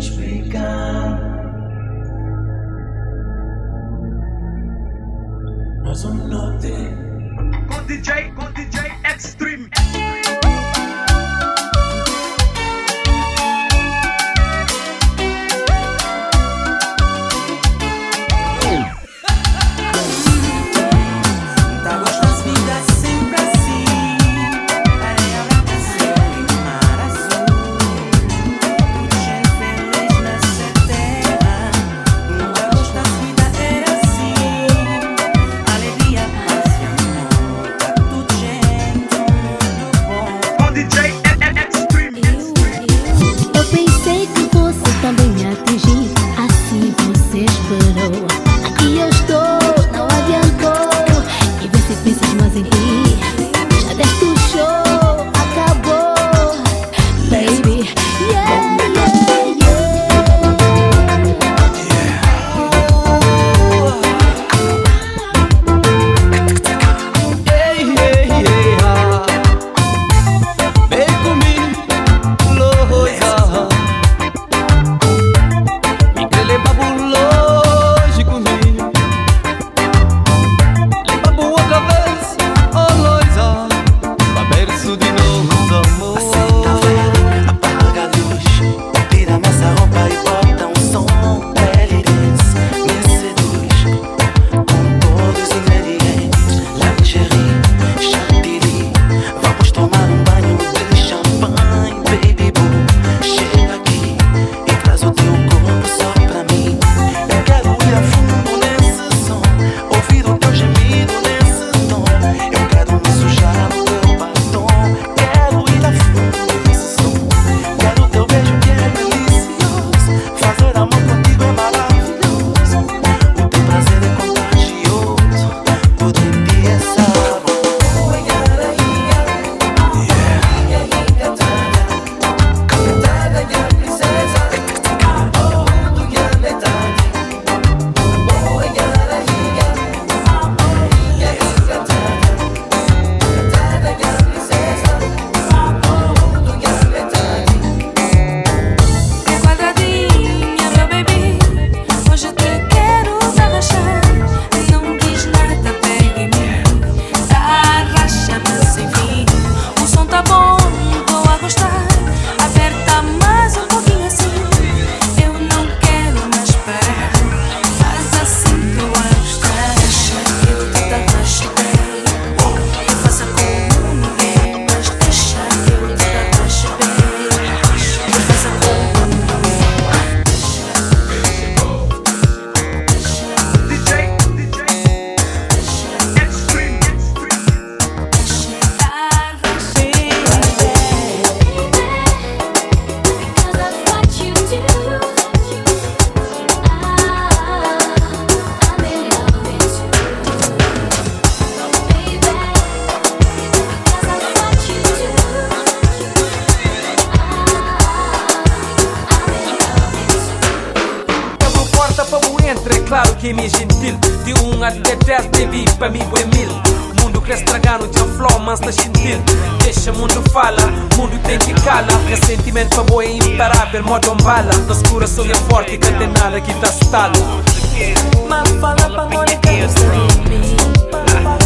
change began. No DJ, con DJ Extreme. Entre é claro que me é gentil. De 1 até 10 deve pra mim é mil mundo quer é estragar o flow, mas tá gentil. Deixa o mundo fala, mundo tem que cala. Ressentimento pra boa é imparável, modo bala. Nas coração é forte, que tem nada que tá estalo. Mas fala pra mora que eu sou